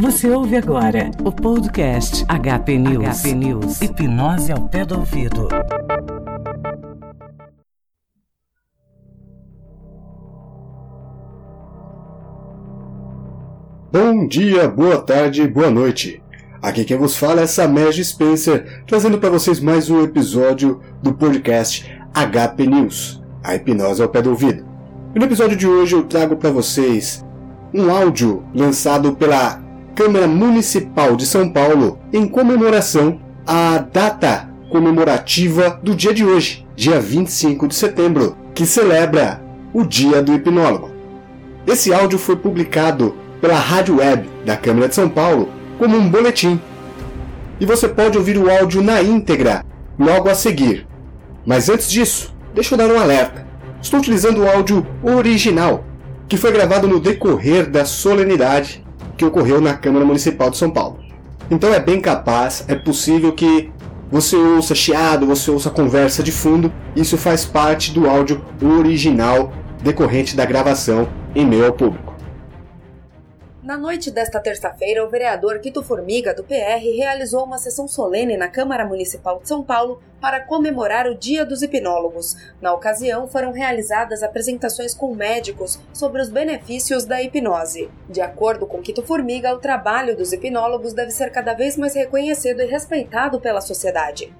Você ouve agora o podcast HP News. HP News. Hipnose ao pé do ouvido. Bom dia, boa tarde, boa noite. Aqui quem vos fala é Samer Spencer, trazendo para vocês mais um episódio do podcast HP News, a hipnose ao pé do ouvido. E no episódio de hoje eu trago para vocês um áudio lançado pela Câmara Municipal de São Paulo em comemoração à data comemorativa do dia de hoje, dia 25 de setembro, que celebra o Dia do Hipnólogo. Esse áudio foi publicado pela Rádio Web da Câmara de São Paulo como um boletim. E você pode ouvir o áudio na íntegra logo a seguir. Mas antes disso, deixa eu dar um alerta. Estou utilizando o áudio original, que foi gravado no decorrer da solenidade que ocorreu na Câmara Municipal de São Paulo. Então é bem capaz, é possível que você ouça chiado, você ouça conversa de fundo, isso faz parte do áudio original decorrente da gravação em meio ao público. Na noite desta terça-feira, o vereador Quito Formiga, do PR, realizou uma sessão solene na Câmara Municipal de São Paulo para comemorar o Dia dos Hipnólogos. Na ocasião, foram realizadas apresentações com médicos sobre os benefícios da hipnose. De acordo com Quito Formiga, o trabalho dos hipnólogos deve ser cada vez mais reconhecido e respeitado pela sociedade.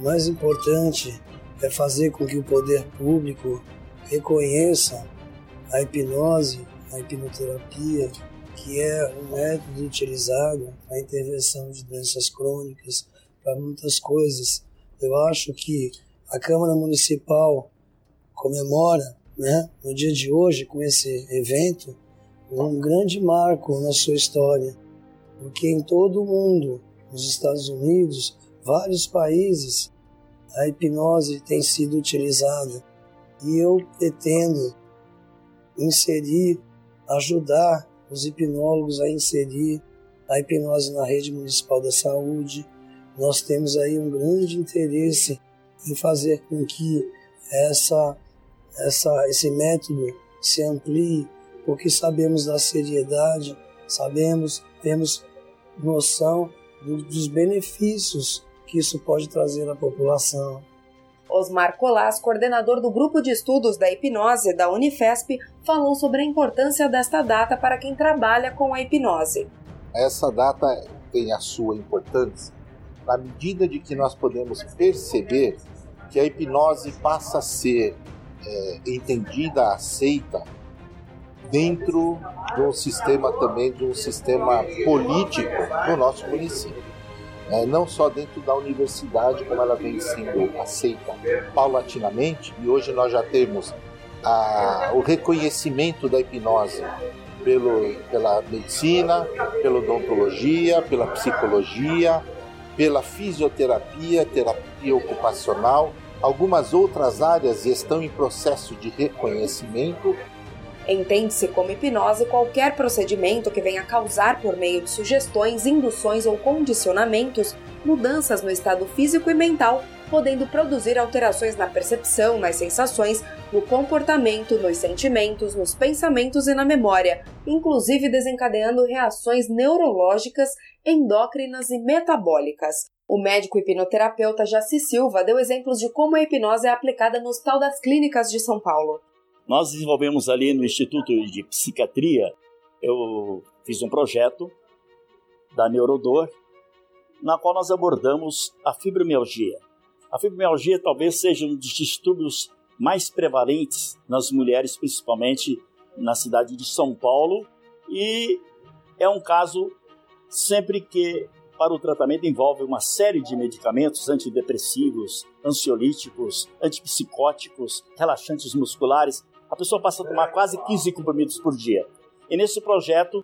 O mais importante é fazer com que o poder público reconheça a hipnose, a hipnoterapia que é um método utilizado para intervenção de doenças crônicas, para muitas coisas. Eu acho que a Câmara Municipal comemora, né, no dia de hoje, com esse evento, um grande marco na sua história, porque em todo o mundo, nos Estados Unidos, vários países, a hipnose tem sido utilizada. E eu pretendo inserir, ajudar os hipnólogos a inserir a hipnose na rede municipal da saúde. Nós temos aí um grande interesse em fazer com que essa, essa, esse método se amplie, porque sabemos da seriedade, sabemos, temos noção do, dos benefícios que isso pode trazer à população. Osmar Colas, coordenador do Grupo de Estudos da Hipnose da Unifesp, falou sobre a importância desta data para quem trabalha com a hipnose. Essa data tem a sua importância na medida de que nós podemos perceber que a hipnose passa a ser é, entendida, aceita dentro do sistema também de um sistema político do nosso município é, não só dentro da universidade, como ela vem sendo aceita paulatinamente, e hoje nós já temos a, o reconhecimento da hipnose pelo, pela medicina, pela odontologia, pela psicologia, pela fisioterapia, terapia ocupacional. Algumas outras áreas estão em processo de reconhecimento Entende-se como hipnose qualquer procedimento que venha causar, por meio de sugestões, induções ou condicionamentos, mudanças no estado físico e mental, podendo produzir alterações na percepção, nas sensações, no comportamento, nos sentimentos, nos pensamentos e na memória, inclusive desencadeando reações neurológicas, endócrinas e metabólicas. O médico hipnoterapeuta Jaci Silva deu exemplos de como a hipnose é aplicada no Hospital das Clínicas de São Paulo. Nós desenvolvemos ali no Instituto de Psiquiatria, eu fiz um projeto da Neurodor, na qual nós abordamos a fibromialgia. A fibromialgia talvez seja um dos distúrbios mais prevalentes nas mulheres, principalmente na cidade de São Paulo, e é um caso sempre que para o tratamento envolve uma série de medicamentos antidepressivos, ansiolíticos, antipsicóticos, relaxantes musculares a pessoa passa a tomar quase 15 comprimidos por dia. E nesse projeto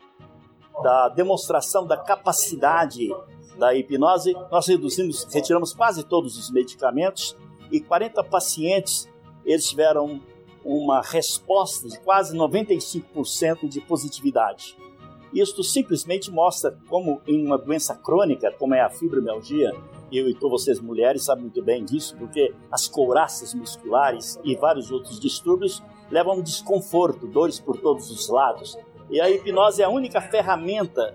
da demonstração da capacidade da hipnose, nós reduzimos, retiramos quase todos os medicamentos e 40 pacientes eles tiveram uma resposta de quase 95% de positividade. Isto simplesmente mostra como em uma doença crônica, como é a fibromialgia, eu e todas vocês mulheres sabem muito bem disso, porque as couraças musculares e vários outros distúrbios levam a um desconforto, dores por todos os lados. E a hipnose é a única ferramenta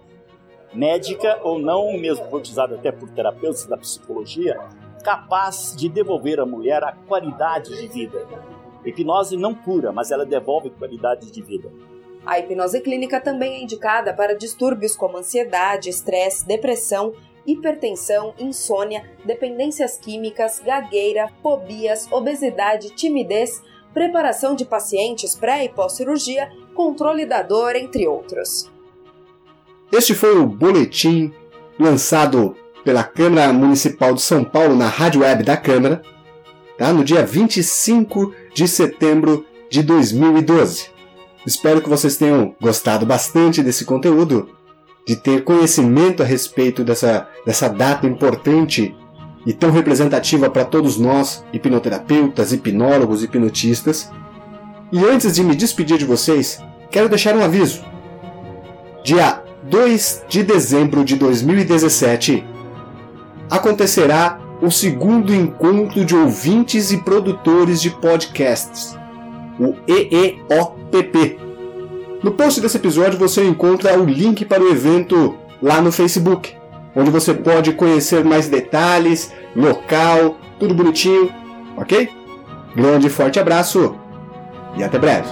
médica ou não, mesmo utilizada até por terapeutas da psicologia, capaz de devolver à mulher a qualidade de vida. A hipnose não cura, mas ela devolve qualidade de vida. A hipnose clínica também é indicada para distúrbios como ansiedade, estresse, depressão, hipertensão, insônia, dependências químicas, gagueira, fobias, obesidade, timidez, preparação de pacientes pré e pós-cirurgia, controle da dor, entre outros. Este foi o boletim lançado pela Câmara Municipal de São Paulo na Rádio Web da Câmara, tá? no dia 25 de setembro de 2012. Espero que vocês tenham gostado bastante desse conteúdo, de ter conhecimento a respeito dessa, dessa data importante e tão representativa para todos nós, hipnoterapeutas, hipnólogos, hipnotistas. E antes de me despedir de vocês, quero deixar um aviso. Dia 2 de dezembro de 2017 acontecerá o segundo encontro de ouvintes e produtores de podcasts, o EEOPP. No post desse episódio você encontra o link para o evento lá no Facebook, onde você pode conhecer mais detalhes, local, tudo bonitinho, ok? Grande e forte abraço e até breve!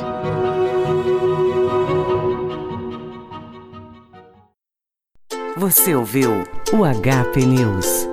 Você ouviu o HP News.